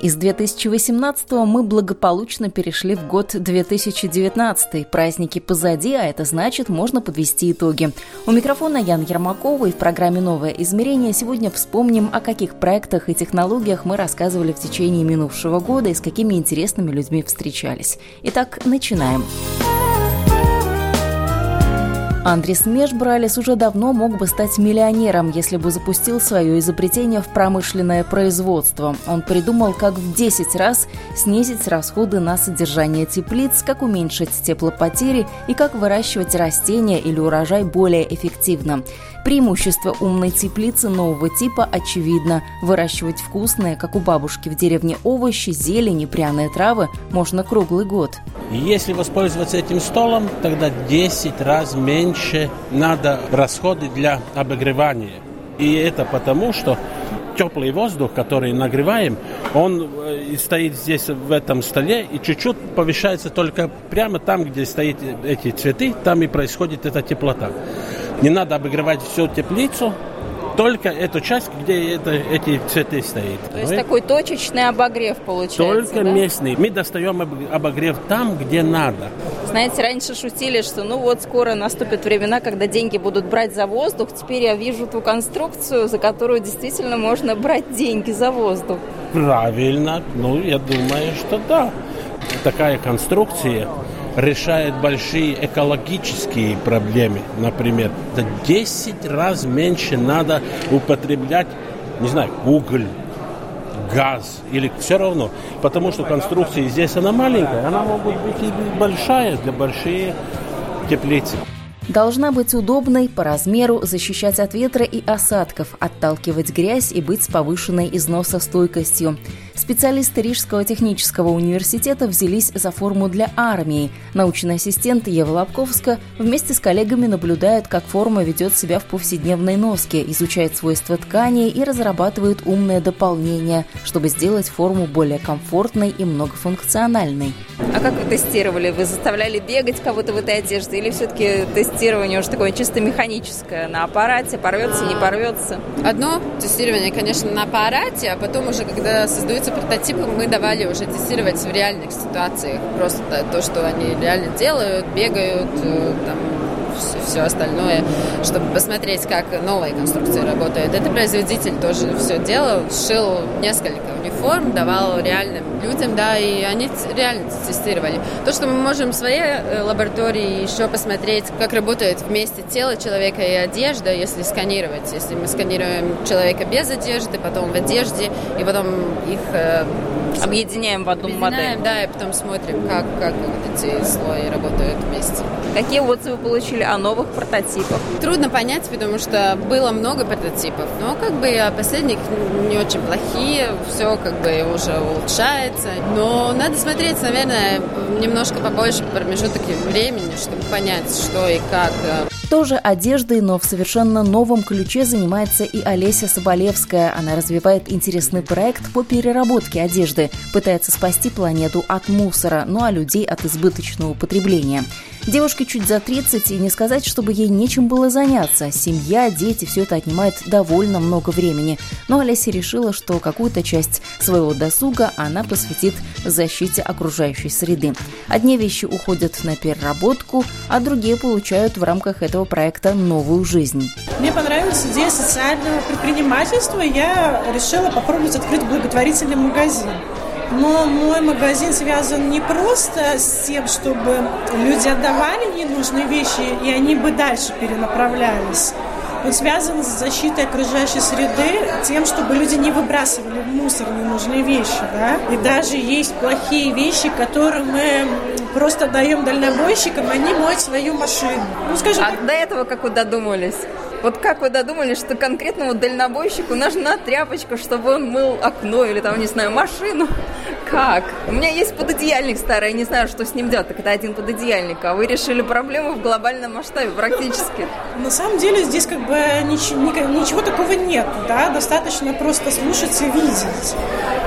Из 2018 мы благополучно перешли в год 2019. Праздники позади, а это значит, можно подвести итоги. У микрофона Ян Ермакова и в программе «Новое измерение» сегодня вспомним, о каких проектах и технологиях мы рассказывали в течение минувшего года и с какими интересными людьми встречались. Итак, начинаем. Начинаем. Андрис Межбралис уже давно мог бы стать миллионером, если бы запустил свое изобретение в промышленное производство. Он придумал, как в 10 раз снизить расходы на содержание теплиц, как уменьшить теплопотери и как выращивать растения или урожай более эффективно. Преимущество умной теплицы нового типа очевидно. Выращивать вкусные, как у бабушки в деревне, овощи, зелень и пряные травы можно круглый год. Если воспользоваться этим столом, тогда 10 раз меньше надо расходы для обогревания. И это потому, что теплый воздух, который нагреваем, он э, стоит здесь в этом столе и чуть-чуть повышается только прямо там, где стоят эти цветы, там и происходит эта теплота. Не надо обогревать всю теплицу, только эту часть, где это, эти цветы стоят. То есть такой точечный обогрев получается, Только да? местный. Мы достаем обогрев там, где надо. Знаете, раньше шутили, что ну вот скоро наступят времена, когда деньги будут брать за воздух. Теперь я вижу ту конструкцию, за которую действительно можно брать деньги за воздух. Правильно. Ну, я думаю, что да. Такая конструкция решает большие экологические проблемы, например. Да 10 раз меньше надо употреблять, не знаю, уголь, газ или все равно. Потому что конструкция здесь она маленькая, она может быть и большая для большие теплицы. Должна быть удобной, по размеру, защищать от ветра и осадков, отталкивать грязь и быть с повышенной износостойкостью. Специалисты Рижского технического университета взялись за форму для армии. Научный ассистент Ева Лобковска вместе с коллегами наблюдает, как форма ведет себя в повседневной носке, изучает свойства ткани и разрабатывает умное дополнение, чтобы сделать форму более комфортной и многофункциональной. А как вы тестировали? Вы заставляли бегать кого-то в этой одежде или все-таки тестирование уже такое чисто механическое на аппарате, порвется, не порвется? Одно тестирование, конечно, на аппарате, а потом уже, когда создаются Эти прототипы мы давали уже тестировать в реальных ситуациях. Просто то, что они реально делают, бегают, э, там, все, остальное, чтобы посмотреть, как новая конструкция работает. Это производитель тоже все делал, шил несколько униформ, давал реальным людям, да, и они реально тестировали. То, что мы можем в своей э, лаборатории еще посмотреть, как работает вместе тело человека и одежда, если сканировать. Если мы сканируем человека без одежды, потом в одежде, и потом их э, объединяем в одну модель. Да, и потом смотрим, как, как вот эти слои работают вместе. Какие отзывы получили о новых прототипах? Трудно понять, потому что было много прототипов, но как бы последних не очень плохие, все как бы уже улучшается. Но надо смотреть, наверное, немножко побольше промежуток времени, чтобы понять, что и как тоже одеждой, но в совершенно новом ключе занимается и Олеся Соболевская. Она развивает интересный проект по переработке одежды, пытается спасти планету от мусора, ну а людей от избыточного потребления. Девушке чуть за 30, и не сказать, чтобы ей нечем было заняться. Семья, дети, все это отнимает довольно много времени. Но Олеся решила, что какую-то часть своего досуга она посвятит защите окружающей среды. Одни вещи уходят на переработку, а другие получают в рамках этого проекта новую жизнь. Мне понравилась идея социального предпринимательства, я решила попробовать открыть благотворительный магазин. Но мой магазин связан не просто с тем, чтобы люди отдавали ненужные вещи, и они бы дальше перенаправлялись. Он связан с защитой окружающей среды, тем, чтобы люди не выбрасывали в мусор ненужные вещи. Да? И даже есть плохие вещи, которые мы просто даем дальнобойщикам, они моют свою машину. Ну, скажем, а до этого как вы додумались? Вот как вы додумались, что конкретному дальнобойщику нужна тряпочка, чтобы он мыл окно или там, не знаю, машину? Как? У меня есть пододеяльник старый, я не знаю, что с ним делать. Так это один пододеяльник, а вы решили проблему в глобальном масштабе практически. На самом деле здесь как бы ничего, ничего такого нет, да, достаточно просто слушать и видеть.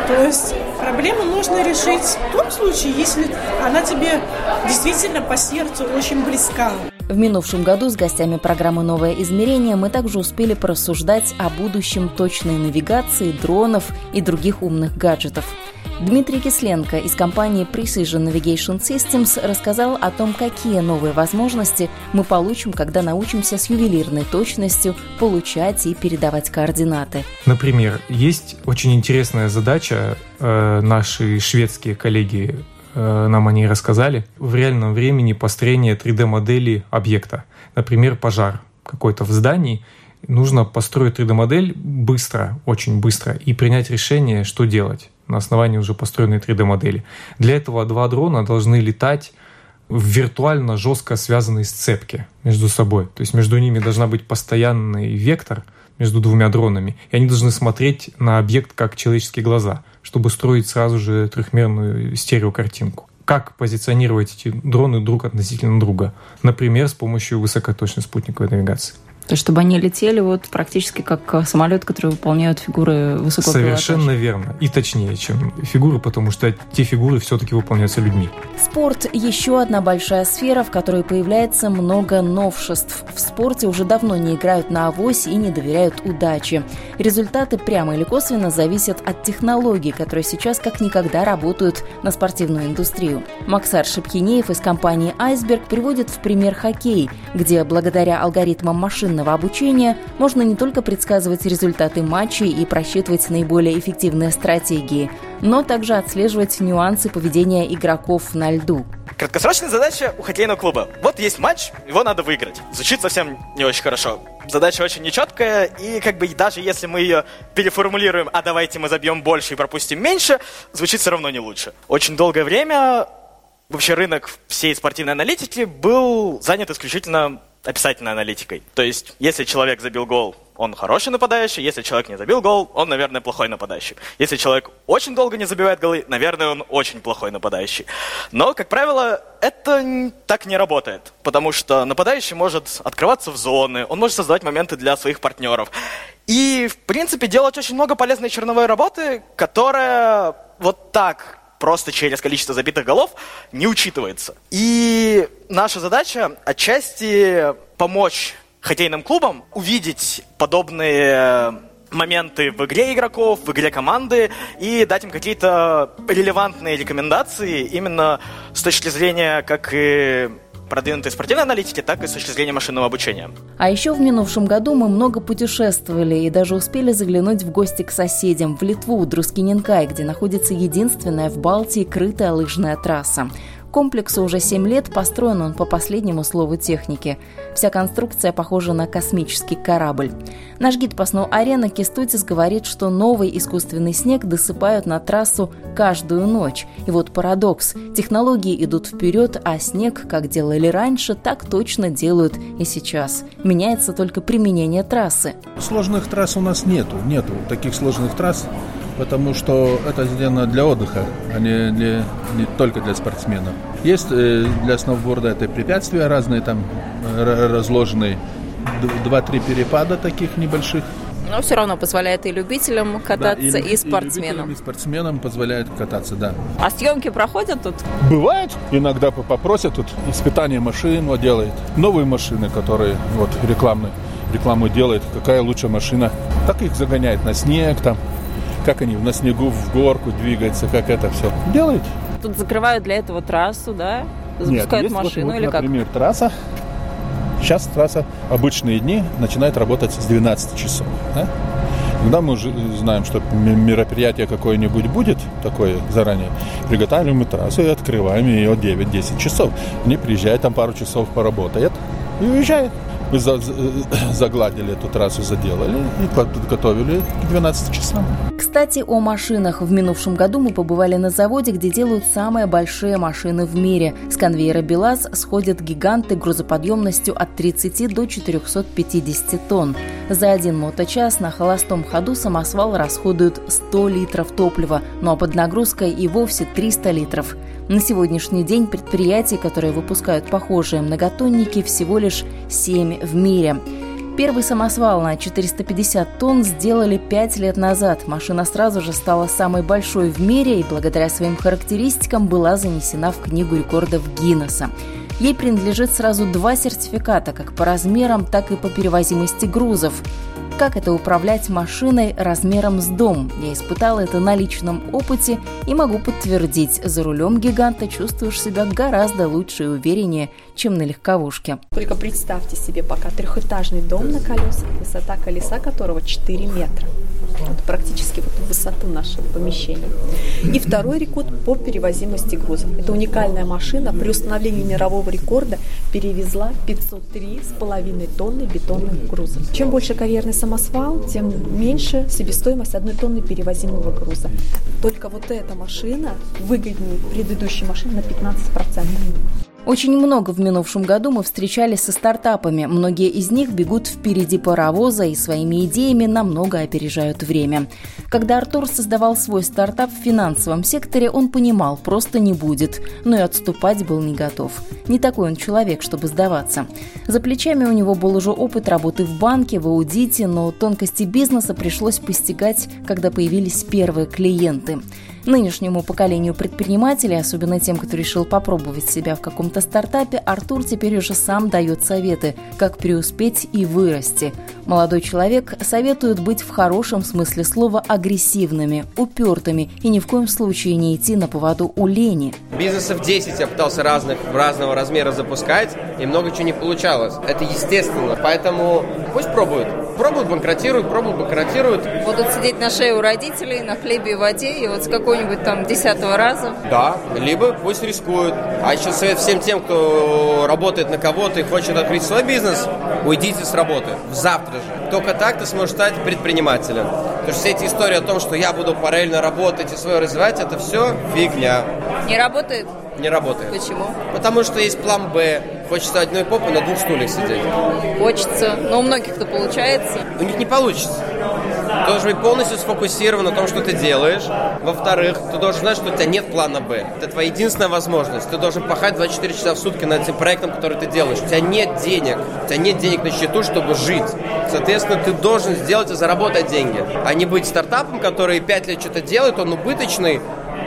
То есть проблему нужно решить в том случае, если она тебе действительно по сердцу очень близка. В минувшем году с гостями программы «Новое измерение» мы также успели порассуждать о будущем точной навигации, дронов и других умных гаджетов. Дмитрий Кисленко из компании Precision Navigation Systems рассказал о том, какие новые возможности мы получим, когда научимся с ювелирной точностью получать и передавать координаты. Например, есть очень интересная задача, э, наши шведские коллеги э, нам о ней рассказали, в реальном времени построение 3D-модели объекта. Например, пожар какой-то в здании, нужно построить 3D-модель быстро, очень быстро, и принять решение, что делать на основании уже построенной 3D-модели. Для этого два дрона должны летать в виртуально жестко связанной сцепке между собой. То есть между ними должна быть постоянный вектор между двумя дронами, и они должны смотреть на объект как человеческие глаза, чтобы строить сразу же трехмерную стереокартинку. Как позиционировать эти дроны друг относительно друга? Например, с помощью высокоточной спутниковой навигации. То есть, чтобы они летели вот практически как э, самолет, который выполняют фигуры высокого Совершенно пилотажа. верно. И точнее, чем фигуры, потому что те фигуры все-таки выполняются людьми. Спорт – еще одна большая сфера, в которой появляется много новшеств. В спорте уже давно не играют на авось и не доверяют удаче. Результаты прямо или косвенно зависят от технологий, которые сейчас как никогда работают на спортивную индустрию. Максар Шепхинеев из компании «Айсберг» приводит в пример хоккей, где благодаря алгоритмам машин машинного обучения можно не только предсказывать результаты матчей и просчитывать наиболее эффективные стратегии, но также отслеживать нюансы поведения игроков на льду. Краткосрочная задача у хоккейного клуба. Вот есть матч, его надо выиграть. Звучит совсем не очень хорошо. Задача очень нечеткая, и как бы даже если мы ее переформулируем, а давайте мы забьем больше и пропустим меньше, звучит все равно не лучше. Очень долгое время вообще рынок всей спортивной аналитики был занят исключительно описательной аналитикой. То есть, если человек забил гол, он хороший нападающий, если человек не забил гол, он, наверное, плохой нападающий. Если человек очень долго не забивает голы, наверное, он очень плохой нападающий. Но, как правило, это так не работает, потому что нападающий может открываться в зоны, он может создавать моменты для своих партнеров. И, в принципе, делать очень много полезной черновой работы, которая вот так просто через количество забитых голов не учитывается. И наша задача отчасти помочь хоккейным клубам увидеть подобные моменты в игре игроков, в игре команды и дать им какие-то релевантные рекомендации именно с точки зрения как и продвинутой спортивной аналитики, так и с точки зрения машинного обучения. А еще в минувшем году мы много путешествовали и даже успели заглянуть в гости к соседям в Литву, Друскиненкай, где находится единственная в Балтии крытая лыжная трасса. Комплексу уже 7 лет, построен он по последнему слову техники. Вся конструкция похожа на космический корабль. Наш гид по сну арена Кистутис говорит, что новый искусственный снег досыпают на трассу каждую ночь. И вот парадокс. Технологии идут вперед, а снег, как делали раньше, так точно делают и сейчас. Меняется только применение трассы. Сложных трасс у нас нету. Нету таких сложных трасс потому что это сделано для отдыха, а не, для, не только для спортсменов. Есть э, для сноуборда это препятствия разные, там разложенные, два-три перепада таких небольших. Но все равно позволяет и любителям кататься, да, и, и спортсменам. И, и спортсменам позволяет кататься, да. А съемки проходят тут? Бывает. Иногда попросят тут испытание машин вот делает. Новые машины, которые вот рекламные, рекламу делает, какая лучшая машина. Так их загоняет на снег там как они на снегу в горку двигаются, как это все делают. Тут закрывают для этого трассу, да? Запускают Нет, машину вот, вот, или как? Например, трасса. Сейчас трасса обычные дни начинает работать с 12 часов. Да? Когда мы уже знаем, что мероприятие какое-нибудь будет такое заранее, приготавливаем мы трассу и открываем ее 9-10 часов. Они приезжают, там пару часов поработают и уезжают. Мы за, загладили эту трассу, заделали и подготовили к 12 часам. Кстати, о машинах. В минувшем году мы побывали на заводе, где делают самые большие машины в мире. С конвейера БелАЗ сходят гиганты грузоподъемностью от 30 до 450 тонн. За один моточас на холостом ходу самосвал расходует 100 литров топлива, ну а под нагрузкой и вовсе 300 литров. На сегодняшний день предприятий, которые выпускают похожие многотонники, всего лишь 7 в мире. Первый самосвал на 450 тонн сделали 5 лет назад. Машина сразу же стала самой большой в мире и благодаря своим характеристикам была занесена в Книгу рекордов Гиннесса. Ей принадлежит сразу два сертификата, как по размерам, так и по перевозимости грузов. Как это управлять машиной размером с дом? Я испытала это на личном опыте и могу подтвердить, за рулем гиганта чувствуешь себя гораздо лучше и увереннее, чем на легковушке. Только представьте себе пока трехэтажный дом на колесах, высота колеса которого 4 метра. Вот практически вот высоту нашего помещения. И второй рекорд по перевозимости грузов. Это уникальная машина при установлении мирового рекорда перевезла 503,5 тонны бетонных грузов. Чем больше карьерный самосвал, тем меньше себестоимость одной тонны перевозимого груза. Только вот эта машина выгоднее предыдущей машины на 15%. Очень много в минувшем году мы встречались со стартапами. Многие из них бегут впереди паровоза и своими идеями намного опережают время. Когда Артур создавал свой стартап в финансовом секторе, он понимал, просто не будет, но и отступать был не готов. Не такой он человек, чтобы сдаваться. За плечами у него был уже опыт работы в банке, в аудите, но тонкости бизнеса пришлось постигать, когда появились первые клиенты. Нынешнему поколению предпринимателей, особенно тем, кто решил попробовать себя в каком-то стартапе, Артур теперь уже сам дает советы, как преуспеть и вырасти. Молодой человек советует быть в хорошем смысле слова агрессивными, упертыми и ни в коем случае не идти на поводу у лени. Бизнесов 10 я пытался разных, разного размера запускать, и много чего не получалось. Это естественно, поэтому пусть пробуют. Пробуют, банкротируют, пробуют, банкротируют. Будут сидеть на шее у родителей, на хлебе и воде, и вот с какого-нибудь там десятого раза. Да, либо пусть рискуют. А еще совет всем тем, кто работает на кого-то и хочет открыть свой бизнес, уйдите с работы. Завтра же. Только так ты сможешь стать предпринимателем. Потому что все эти истории о том, что я буду параллельно работать и свое развивать, это все фигня. Не работает? Не работает. Почему? Потому что есть план Б. Хочется одной попы на двух стульях сидеть. Хочется, но у многих-то получается. У них не получится. Ты должен быть полностью сфокусирован на том, что ты делаешь. Во-вторых, ты должен знать, что у тебя нет плана Б. Это твоя единственная возможность. Ты должен пахать 24 часа в сутки над этим проектом, который ты делаешь. У тебя нет денег. У тебя нет денег на счету, чтобы жить. Соответственно, ты должен сделать и заработать деньги. А не быть стартапом, который 5 лет что-то делает, он убыточный,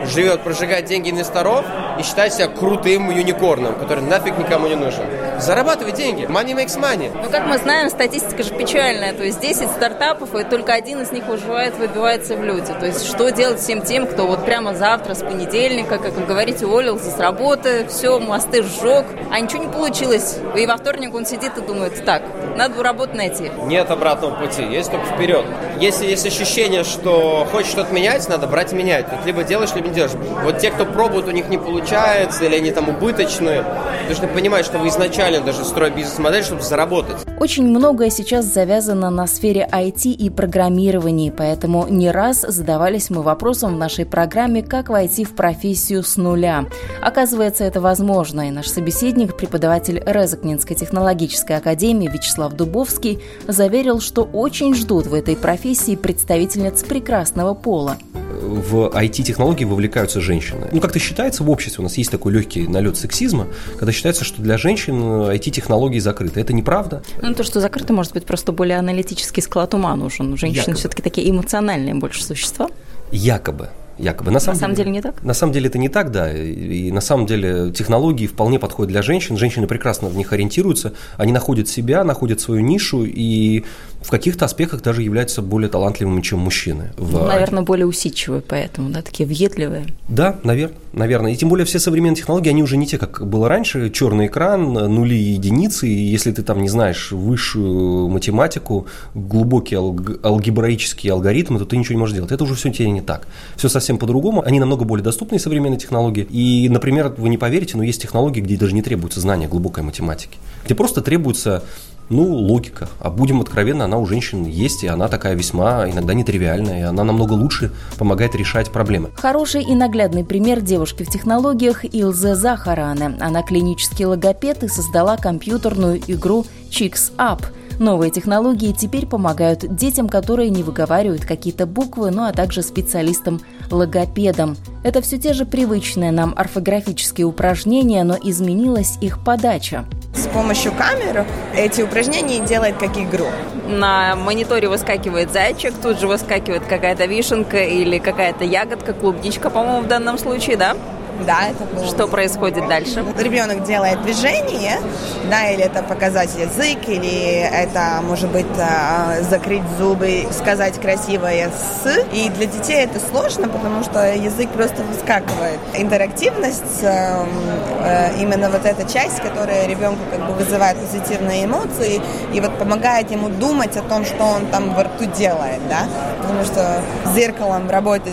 живет, прожигает деньги инвесторов и считает себя крутым юникорном, который нафиг никому не нужен. Зарабатывай деньги. Money makes money. Ну, как мы знаем, статистика же печальная. То есть 10 стартапов, и только один из них выживает, выбивается в люди. То есть что делать всем тем, кто вот прямо завтра, с понедельника, как вы говорите, уволился с работы, все, мосты сжег, а ничего не получилось. И во вторник он сидит и думает, так, надо работу найти. Нет обратного пути, есть только вперед. Если есть ощущение, что хочешь что-то менять, надо брать и менять. Тут либо делаешь, не делаешь. Вот те, кто пробует, у них не получается, или они там убыточные, нужно понимать, что вы изначально даже строя бизнес-модель, чтобы заработать. Очень многое сейчас завязано на сфере IT и программирования, поэтому не раз задавались мы вопросом в нашей программе, как войти в профессию с нуля. Оказывается, это возможно, и наш собеседник, преподаватель Резакнинской технологической академии Вячеслав Дубовский, заверил, что очень ждут в этой профессии представительниц прекрасного пола в IT-технологии вовлекаются женщины. Ну, как-то считается в обществе, у нас есть такой легкий налет сексизма, когда считается, что для женщин IT-технологии закрыты. Это неправда. Ну, то, что закрыто, может быть, просто более аналитический склад ума нужен. Женщины все-таки такие эмоциональные больше существа. Якобы якобы. На самом, на самом деле, деле не так? На самом деле это не так, да. И, и на самом деле технологии вполне подходят для женщин. Женщины прекрасно в них ориентируются. Они находят себя, находят свою нишу и в каких-то аспектах даже являются более талантливыми, чем мужчины. В... Ну, наверное, более усидчивые поэтому, да, такие въедливые. Да, наверное, наверное. И тем более все современные технологии, они уже не те, как было раньше. Черный экран, нули и единицы. И если ты там не знаешь высшую математику, глубокие алг... алгебраические алгоритмы, то ты ничего не можешь делать. Это уже все тебе не так. Все совсем по-другому. Они намного более доступные современные технологии. И, например, вы не поверите, но есть технологии, где даже не требуется знания глубокой математики. Где просто требуется Ну, логика. А будем откровенны, она у женщин есть, и она такая весьма иногда нетривиальная, и она намного лучше помогает решать проблемы. Хороший и наглядный пример девушки в технологиях Илзе Захаране. Она клинический логопед и создала компьютерную игру Chicks Up – Новые технологии теперь помогают детям, которые не выговаривают какие-то буквы, ну а также специалистам-логопедам. Это все те же привычные нам орфографические упражнения, но изменилась их подача. С помощью камеры эти упражнения делает как игру. На мониторе выскакивает зайчик, тут же выскакивает какая-то вишенка или какая-то ягодка, клубничка, по-моему, в данном случае, да? Да, это было. Что происходит дальше? Ребенок делает движение, да, или это показать язык, или это, может быть, а, закрыть зубы, сказать красивое «с». И для детей это сложно, потому что язык просто выскакивает. Интерактивность, эм, э, именно вот эта часть, которая ребенку как бы вызывает позитивные эмоции и вот помогает ему думать о том, что он там во рту делает, да, потому что зеркалом работать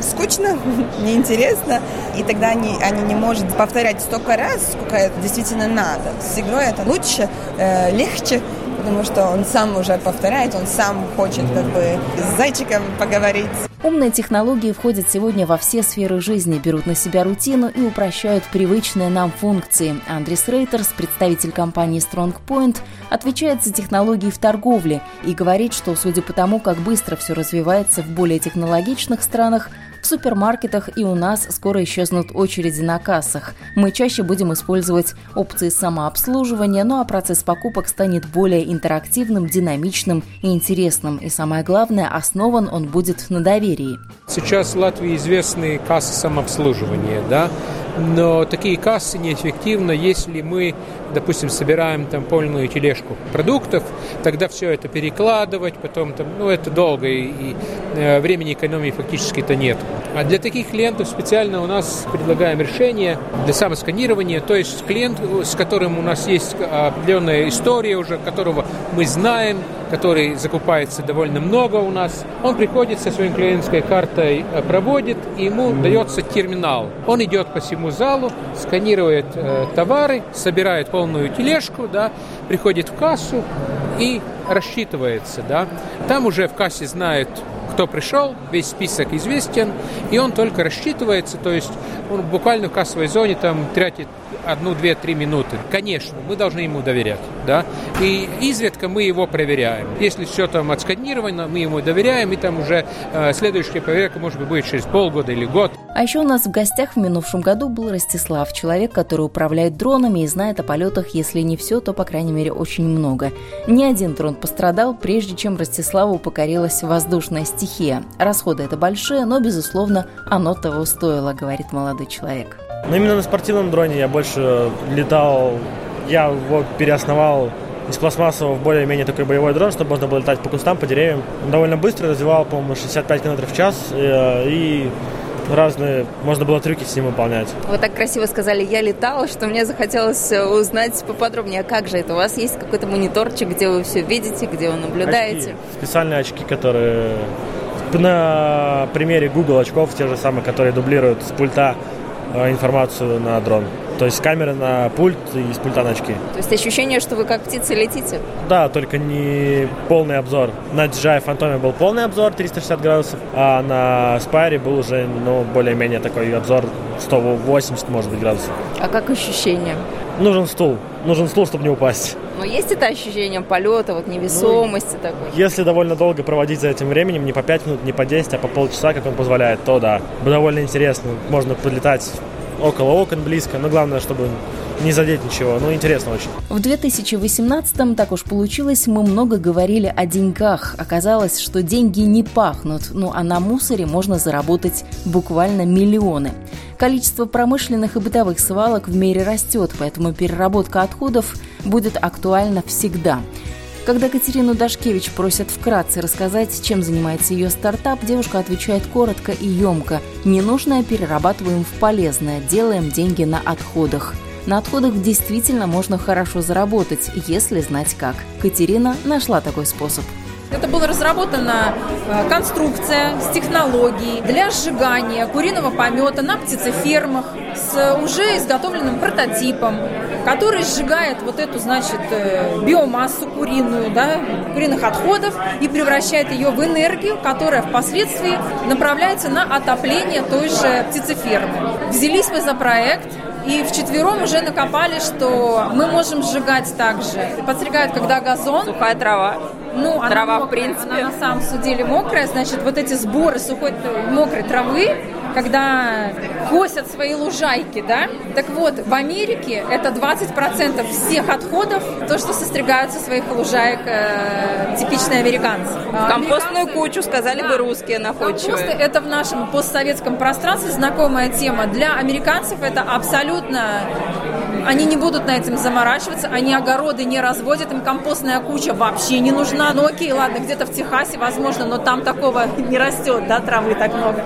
скучно, неинтересно, и тогда они, они не могут повторять столько раз, сколько это действительно надо. С игрой это лучше, э, легче, потому что он сам уже повторяет, он сам хочет как бы с зайчиком поговорить. Умные технологии входят сегодня во все сферы жизни, берут на себя рутину и упрощают привычные нам функции. Андрис Рейтерс, представитель компании StrongPoint, отвечает за технологии в торговле и говорит, что судя по тому, как быстро все развивается в более технологичных странах, в супермаркетах и у нас скоро исчезнут очереди на кассах. Мы чаще будем использовать опции самообслуживания, ну а процесс покупок станет более интерактивным, динамичным и интересным. И самое главное, основан он будет на доверии. Сейчас в Латвии известны кассы самообслуживания, да, но такие кассы неэффективны, если мы, допустим, собираем там полную тележку продуктов, тогда все это перекладывать, потом там, ну, это долго, и, и э, времени экономии фактически-то нет. А для таких клиентов специально у нас предлагаем решение для самосканирования, то есть клиент, с которым у нас есть определенная история уже, которого мы знаем, который закупается довольно много у нас, он приходит со своей клиентской картой, э, проводит, и ему дается терминал. Он идет по всему залу, сканирует э, товары, собирает полную тележку, да, приходит в кассу и рассчитывается. Да. Там уже в кассе знают кто пришел, весь список известен, и он только рассчитывается, то есть он буквально в кассовой зоне там тратит одну, две, три минуты. Конечно, мы должны ему доверять, да, и изредка мы его проверяем. Если все там отсканировано, мы ему доверяем, и там уже э, следующая проверка, может быть, будет через полгода или год. А еще у нас в гостях в минувшем году был Ростислав, человек, который управляет дронами и знает о полетах, если не все, то, по крайней мере, очень много. Ни один дрон пострадал, прежде чем Ростиславу покорилась воздушная стихия. Расходы это большие, но, безусловно, оно того стоило, говорит молодой человек. Но именно на спортивном дроне я больше летал, я его переосновал из пластмассового в более-менее такой боевой дрон, чтобы можно было летать по кустам, по деревьям. Он довольно быстро развивал, по-моему, 65 км в час, и, и разные, можно было трюки с ним выполнять. Вы так красиво сказали, я летал, что мне захотелось э, узнать поподробнее, а как же это? У вас есть какой-то мониторчик, где вы все видите, где вы наблюдаете? Очки, специальные очки, которые на примере Google очков, те же самые, которые дублируют с пульта Э, информацию на дрон. То есть камера на пульт и с пульта на очки. То есть ощущение, что вы как птица летите? Да, только не полный обзор. На DJI Phantom был полный обзор 360 градусов, а на Spire был уже, ну, более-менее такой обзор 180, может быть, градусов. А как ощущение? Нужен стул. Нужен стул, чтобы не упасть. Но есть это ощущение полета, вот невесомости ну, такой? Если довольно долго проводить за этим временем, не по 5 минут, не по 10, а по полчаса, как он позволяет, то да. Довольно интересно. Можно подлетать около окон, близко, но главное, чтобы не задеть ничего. Ну, интересно очень. В 2018-м, так уж получилось, мы много говорили о деньгах. Оказалось, что деньги не пахнут, ну а на мусоре можно заработать буквально миллионы. Количество промышленных и бытовых свалок в мире растет, поэтому переработка отходов будет актуальна всегда. Когда Катерину Дашкевич просят вкратце рассказать, чем занимается ее стартап, девушка отвечает коротко и емко. Ненужное перерабатываем в полезное, делаем деньги на отходах. На отходах действительно можно хорошо заработать, если знать как. Катерина нашла такой способ. Это была разработана э, конструкция с технологией для сжигания куриного помета на птицефермах с уже изготовленным прототипом, который сжигает вот эту, значит, э, биомассу куриную, да, куриных отходов и превращает ее в энергию, которая впоследствии направляется на отопление той же птицефермы. Взялись мы за проект, и вчетвером уже накопали, что мы можем сжигать также. Подстригают, когда газон. Сухая трава. Ну, она трава, мокрая, в принципе. Она на самом деле мокрая, значит, вот эти сборы сухой мокрой травы, когда косят свои лужайки, да? Так вот, в Америке это 20% всех отходов, то, что состригают со своих лужаек э, типичные американцы. В компостную кучу, сказали бы русские находчивые. Компосты – это в нашем постсоветском пространстве знакомая тема. Для американцев это абсолютно они не будут на этом заморачиваться, они огороды не разводят, им компостная куча вообще не нужна. Ну окей, ладно, где-то в Техасе, возможно, но там такого не растет, да, травы так много.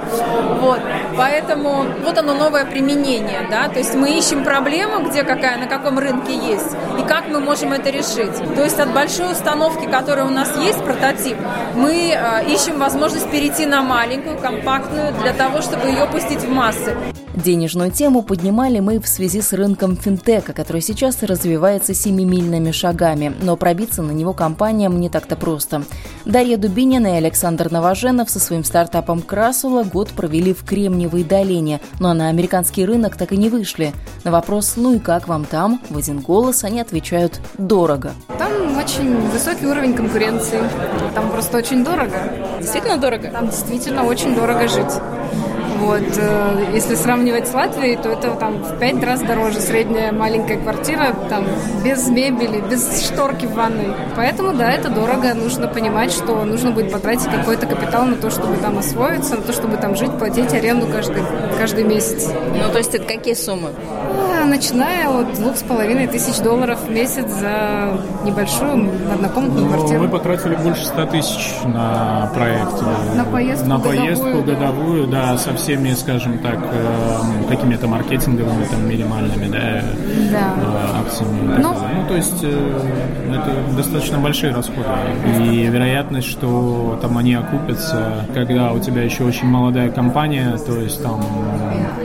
Вот, поэтому вот оно новое применение, да, то есть мы ищем проблему, где какая, на каком рынке есть, и как мы можем это решить. То есть от большой установки, которая у нас есть, прототип, мы э, ищем возможность перейти на маленькую, компактную, для того, чтобы ее пустить в массы. Денежную тему поднимали мы в связи с рынком финтека, который сейчас развивается семимильными шагами, но пробиться на него компаниям не так-то просто. Дарья Дубинина и Александр Новоженов со своим стартапом Красула год провели в Кремниевой долине, но на американский рынок так и не вышли. На вопрос «ну и как вам там?» в один голос они отвечают «дорого». Там очень высокий уровень конкуренции, там просто очень дорого. Действительно дорого? Там действительно очень дорого жить. Вот. э, Если сравнивать с Латвией, то это там в пять раз дороже средняя маленькая квартира, там без мебели, без шторки в ванной. Поэтому, да, это дорого. Нужно понимать, что нужно будет потратить какой-то капитал на то, чтобы там освоиться, на то, чтобы там жить, платить аренду каждый, каждый месяц. Ну, то есть это какие суммы? Начиная от двух с половиной тысяч долларов в месяц за небольшую однокомнатную Ну, квартиру. мы потратили больше 100 тысяч на проект. э, На поездку На годовую. поездку годовую, да, со всеми, скажем так, э, какими-то маркетинговыми, там, минимальными, да, э, Да. э, акциями. Ну, ну, то есть это достаточно большие расходы. И вероятность, что там они окупятся, когда у тебя еще очень молодая компания, то есть там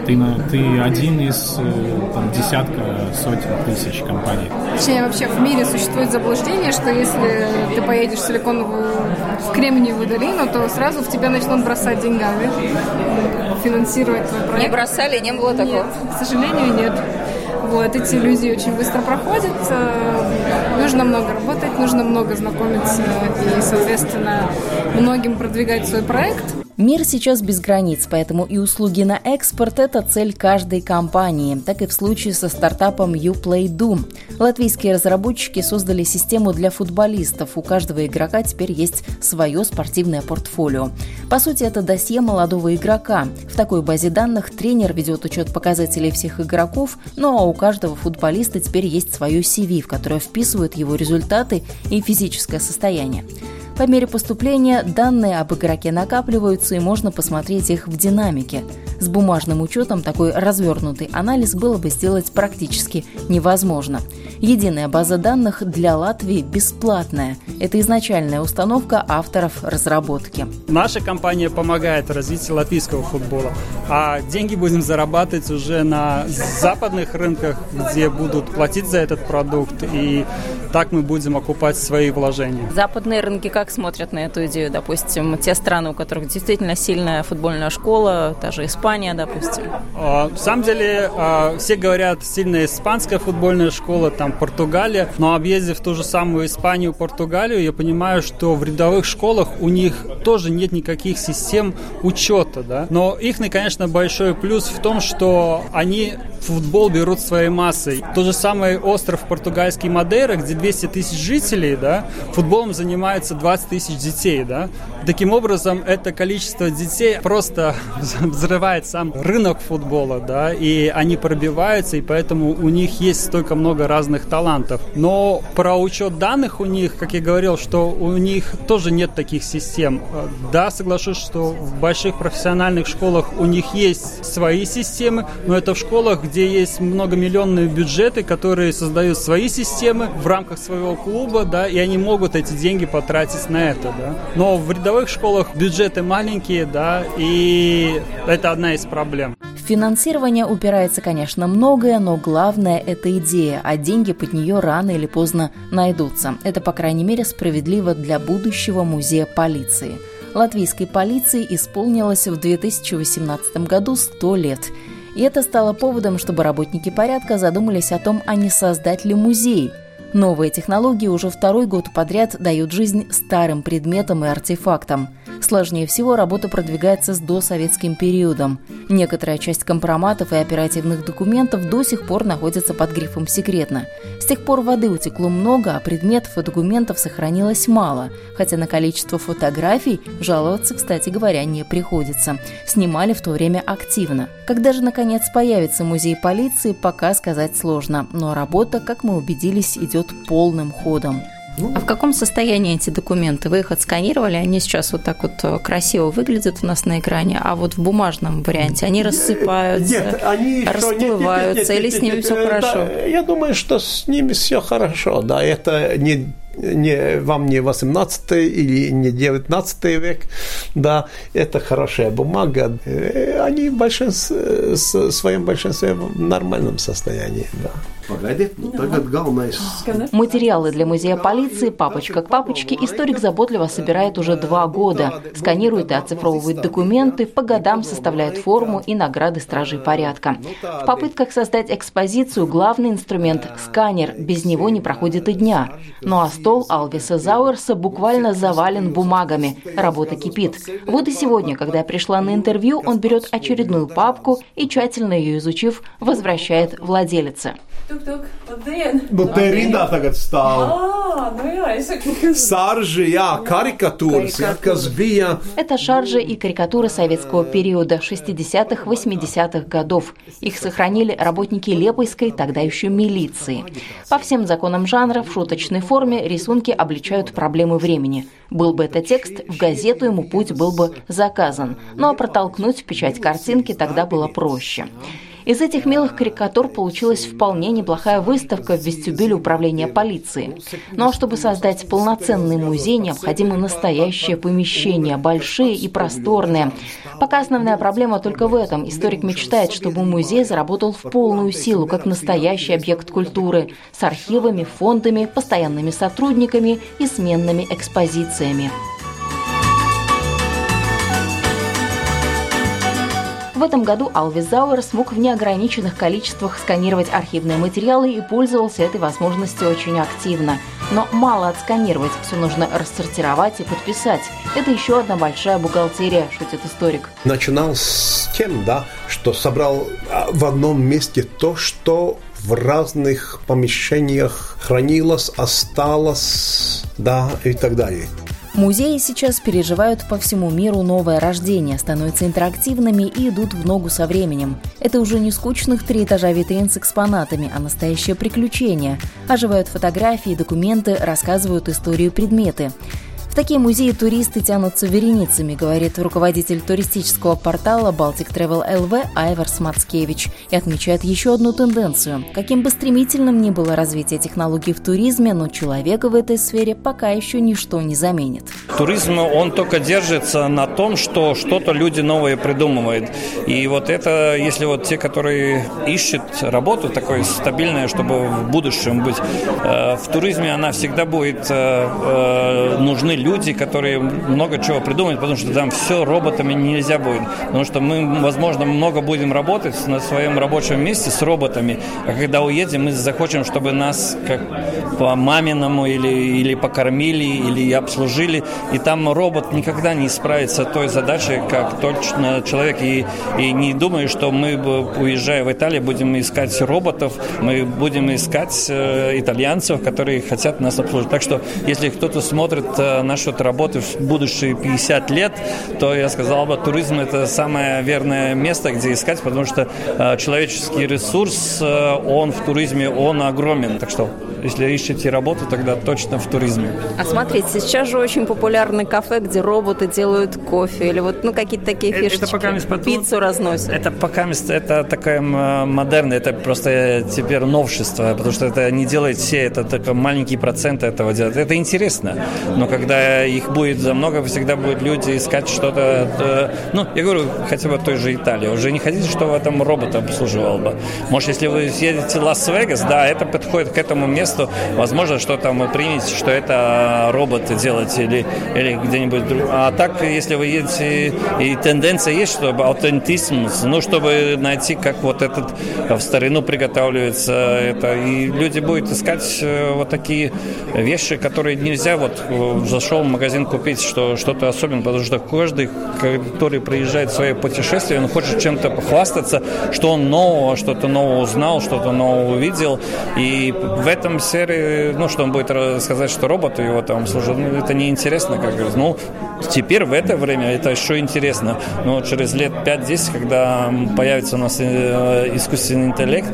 ты, на- ты один из там, десятка, сотен тысяч компаний. Точнее, вообще в мире существует заблуждение, что если ты поедешь в Силиконовую, в Кремниевую долину, то сразу в тебя начнут бросать деньгами, финансировать твой проект. Не бросали, не было такого? Нет, к сожалению, нет. Вот, эти иллюзии очень быстро проходят. Э, Нужно много работать, нужно много знакомиться и, соответственно, многим продвигать свой проект. Мир сейчас без границ, поэтому и услуги на экспорт – это цель каждой компании. Так и в случае со стартапом YouPlayDo. Латвийские разработчики создали систему для футболистов. У каждого игрока теперь есть свое спортивное портфолио. По сути, это досье молодого игрока. В такой базе данных тренер ведет учет показателей всех игроков, ну а у каждого футболиста теперь есть свое CV, в которое вписывают его результаты и физическое состояние. По мере поступления данные об игроке накапливаются и можно посмотреть их в динамике. С бумажным учетом такой развернутый анализ было бы сделать практически невозможно. Единая база данных для Латвии бесплатная. Это изначальная установка авторов разработки. Наша компания помогает в развитии латвийского футбола, а деньги будем зарабатывать уже на западных рынках, где будут платить за этот продукт, и так мы будем окупать свои вложения. Западные рынки как смотрят на эту идею? Допустим, те страны, у которых действительно сильная футбольная школа, та же Испания, допустим. А, В самом деле, а, все говорят, сильная испанская футбольная школа, там Португалия, но объездив ту же самую Испанию, Португалию, я понимаю, что в рядовых школах у них тоже нет никаких систем учета, да. Но их, конечно, большой плюс в том, что они футбол берут своей массой. Тот же самый остров португальский Мадейра, где 200 тысяч жителей, да, футболом занимается 20 тысяч детей, да. Таким образом, это количество детей просто взрывает сам рынок футбола, да, и они пробиваются, и поэтому у них есть столько много разных талантов. Но про учет данных у них, как я говорил, что у них тоже нет таких систем. Да, соглашусь, что в больших профессиональных школах у них есть свои системы, но это в школах, где есть многомиллионные бюджеты, которые создают свои системы в рамках своего клуба, да, и они могут эти деньги потратить на это, да. Но в рядовых школах бюджеты маленькие, да, и это одна из проблем. Финансирование упирается, конечно, многое, но главное – это идея, а деньги под нее рано или поздно найдутся. Это, по крайней мере, справедливо для будущего музея полиции. Латвийской полиции исполнилось в 2018 году 100 лет. И это стало поводом, чтобы работники порядка задумались о том, а не создать ли музей – Новые технологии уже второй год подряд дают жизнь старым предметам и артефактам. Сложнее всего работа продвигается с досоветским периодом. Некоторая часть компроматов и оперативных документов до сих пор находится под грифом «секретно». С тех пор воды утекло много, а предметов и документов сохранилось мало, хотя на количество фотографий жаловаться, кстати говоря, не приходится. Снимали в то время активно. Когда же, наконец, появится музей полиции, пока сказать сложно, но работа, как мы убедились, идет полным ходом. А в каком состоянии эти документы? Вы их отсканировали, они сейчас вот так вот э, красиво выглядят у нас на экране, а вот в бумажном варианте они рассыпаются, нет, они расплываются, нет, нет, нет, или с ними все хорошо? Да, я думаю, что с ними все хорошо, да, это не не, вам не 18 или не 19 век, да, это хорошая бумага, э, они в большинстве, в своем большинстве в нормальном состоянии, да. Pagaidiet, nu tagad galvenais. Материалы для музея полиции «Папочка к папочке» историк заботливо собирает уже два года. Сканирует и оцифровывает документы, по годам составляет форму и награды стражей порядка. В попытках создать экспозицию главный инструмент – сканер. Без него не проходит и дня. Ну а стол Алвиса Зауэрса буквально завален бумагами. Работа кипит. Вот и сегодня, когда я пришла на интервью, он берет очередную папку и, тщательно ее изучив, возвращает владелице. Tuk, tuk, labdien! Nu, te rindā tagad stāv. А, ну jā, es saku. Саржи, jā, kas bija. Это шаржи и карикатуры советского периода 60-х, 80-х годов. Их сохранили работники Лепойской, тогда еще милиции. По всем законам жанра, в шуточной форме рисунки обличают проблемы времени. Был бы это текст, в газету ему путь был бы заказан. Но ну, а протолкнуть в печать картинки тогда было проще. Из этих милых карикатур получилась вполне неплохая выставка в вестибюле управления полиции. Ну а чтобы создать полноценный музей, необходимо настоящее помещение, большие и просторные. Пока основная проблема только в этом. Историк мечтает, чтобы музей заработал в полную силу, как настоящий объект культуры, с архивами, фондами, постоянными сотрудниками и сменными экспозициями. В этом году Алви Зауэр смог в неограниченных количествах сканировать архивные материалы и пользовался этой возможностью очень активно. Но мало отсканировать, все нужно рассортировать и подписать. Это еще одна большая бухгалтерия, шутит историк. Начинал с тем, да, что собрал а, в одном месте то, что в разных помещениях хранилось, осталось, да, и так далее. Музеи сейчас переживают по всему миру новое рождение, становятся интерактивными и идут в ногу со временем. Это уже не скучных три этажа витрин с экспонатами, а настоящее приключение. Оживают фотографии, документы, рассказывают историю предметы. В такие музеи туристы тянутся вереницами, говорит руководитель туристического портала Baltic Travel LV Айварс Мацкевич и отмечает еще одну тенденцию. Каким бы стремительным ни было развитие технологий в туризме, но человека в этой сфере пока еще ничто не заменит. Туризм, он только держится на том, что что-то люди новые придумывают. И вот это, если вот те, которые ищут работу такой стабильную, чтобы в будущем быть, э, в туризме она всегда будет э, э, нужны люди, которые много чего придумают, потому что там все роботами нельзя будет. Потому что мы, возможно, много будем работать на своем рабочем месте с роботами, а когда уедем, мы захотим, чтобы нас как по маминому или, или покормили, или обслужили, и там робот никогда не справится той задачей, как точно человек. И, и не думаю, что мы, уезжая в Италию, будем искать роботов, мы будем искать э, итальянцев, которые хотят нас обслужить. Так что, если кто-то смотрит э, на насчет работы в будущие 50 лет, то я сказал бы, туризм это самое верное место, где искать, потому что э, человеческий ресурс, э, он в туризме, он огромен. Так что, если ищете работу, тогда точно в туризме. А смотрите, сейчас же очень популярны кафе, где роботы делают кофе или вот ну какие-то такие фишечки. Это пока мест, Пиццу разносят. Это пока мест, это такая модерная, это просто теперь новшество, потому что это не делает все, это только маленький процент этого делает. Это интересно, но когда их будет за много, всегда будут люди искать что-то, э, ну, я говорю, хотя бы той же Италии. Уже не хотите, чтобы там робот обслуживал бы. Может, если вы едете в Лас-Вегас, да, это подходит к этому месту, возможно, что там вы примете, что это робот делать или, или где-нибудь друг. А так, если вы едете, и тенденция есть, чтобы аутентизм, ну, чтобы найти, как вот этот в старину приготавливается это, и люди будут искать э, вот такие вещи, которые нельзя вот э, зашел в магазин купить что, что-то особенное, потому что каждый, который приезжает в свое путешествие, он хочет чем-то похвастаться, что он нового, что-то нового узнал, что-то нового увидел, и в этом серии, ну, что он будет сказать, что робот его там служит, ну, это неинтересно, как говорится. Ну, теперь в это время это еще интересно, но через лет 5-10, когда появится у нас э, искусственный интеллект,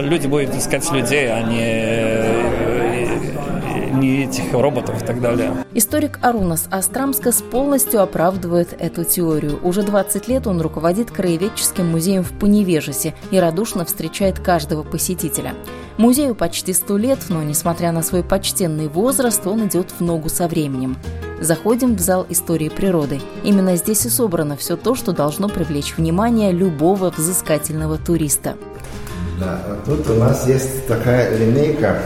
люди будут искать людей, а не не этих роботов и так далее. Историк Арунас Астрамскас полностью оправдывает эту теорию. Уже 20 лет он руководит краеведческим музеем в Пуневежесе и радушно встречает каждого посетителя. Музею почти 100 лет, но, несмотря на свой почтенный возраст, он идет в ногу со временем. Заходим в зал истории природы. Именно здесь и собрано все то, что должно привлечь внимание любого взыскательного туриста. Да, тут у нас есть такая линейка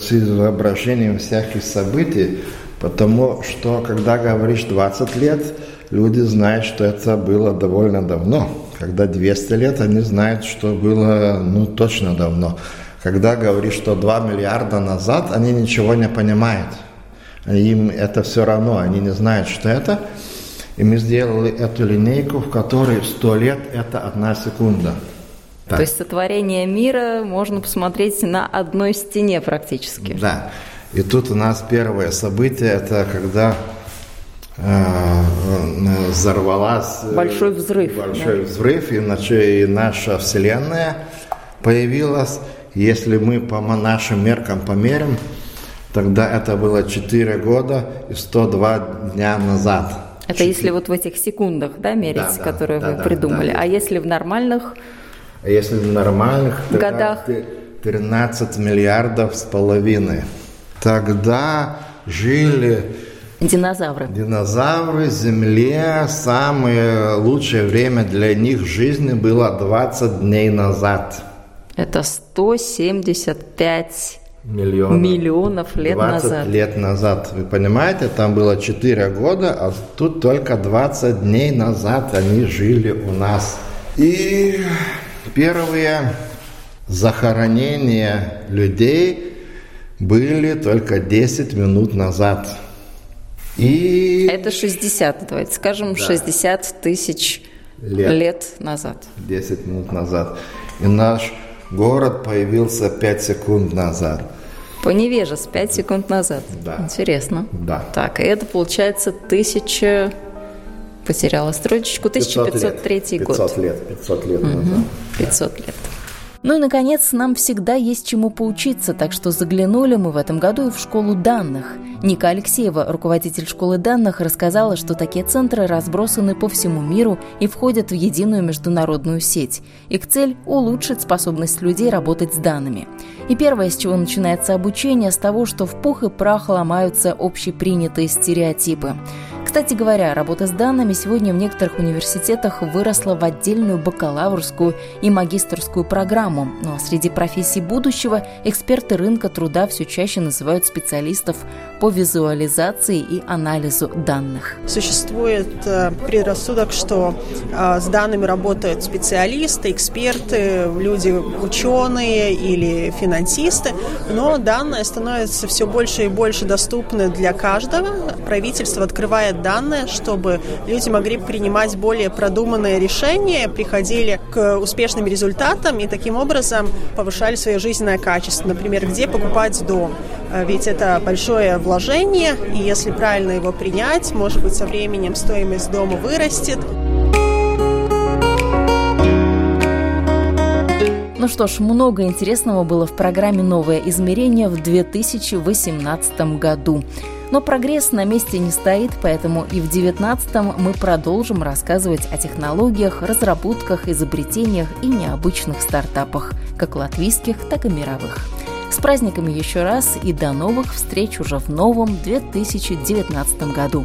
с изображением всяких событий, потому что, когда говоришь 20 лет, люди знают, что это было довольно давно. Когда 200 лет, они знают, что было, ну, точно давно. Когда говоришь, что 2 миллиарда назад, они ничего не понимают. Им это все равно, они не знают, что это. И мы сделали эту линейку, в которой 100 лет – это одна секунда. Так. То есть сотворение мира можно посмотреть на одной стене практически. Да. И тут у нас первое событие, это когда э, взорвалась... Э, большой взрыв. Большой да. взрыв, и, и наша Вселенная появилась. Если мы по нашим меркам померим, тогда это было 4 года и 102 дня назад. Это 4. если вот в этих секундах, да, мерить, да, которые да, вы да, придумали. Да, а если в нормальных если в нормальных годах 13 миллиардов с половиной. Тогда жили Динозавры. Динозавры, Земле. Самое лучшее время для них жизни было 20 дней назад. Это 175 миллионов, миллионов лет 20 назад. лет назад. Вы понимаете, там было 4 года, а тут только 20 дней назад они жили у нас. И Первые захоронения людей были только 10 минут назад. И... Это 60, давайте скажем, да. 60 тысяч лет. лет назад. 10 минут назад. И наш город появился 5 секунд назад. По невежес 5 секунд назад. Да. Интересно. Да. Так, и это получается тысяча потеряла строчечку. 1503 500 год. 500 лет. 500 лет назад. Угу. 500 лет. Ну и, наконец, нам всегда есть чему поучиться, так что заглянули мы в этом году и в школу данных. Ника Алексеева, руководитель школы данных, рассказала, что такие центры разбросаны по всему миру и входят в единую международную сеть. Их цель – улучшить способность людей работать с данными. И первое, с чего начинается обучение, с того, что в пух и прах ломаются общепринятые стереотипы. Кстати говоря, работа с данными сегодня в некоторых университетах выросла в отдельную бакалаврскую и магистрскую программу. Ну а среди профессий будущего эксперты рынка труда все чаще называют специалистов по визуализации и анализу данных. Существует э, предрассудок, что э, с данными работают специалисты, эксперты, люди ученые или финансисты, но данные становятся все больше и больше доступны для каждого. Правительство открывает данные, чтобы люди могли принимать более продуманные решения, приходили к успешным результатам и таким образом повышали свое жизненное качество. Например, где покупать дом. Э, ведь это большое вложение, и если правильно его принять, может быть, со временем стоимость дома вырастет. Ну что ж, много интересного было в программе «Новое измерение» в 2018 году. Но прогресс на месте не стоит, поэтому и в 2019 мы продолжим рассказывать о технологиях, разработках, изобретениях и необычных стартапах, как латвийских, так и мировых. С праздниками еще раз и до новых встреч уже в новом 2019 году.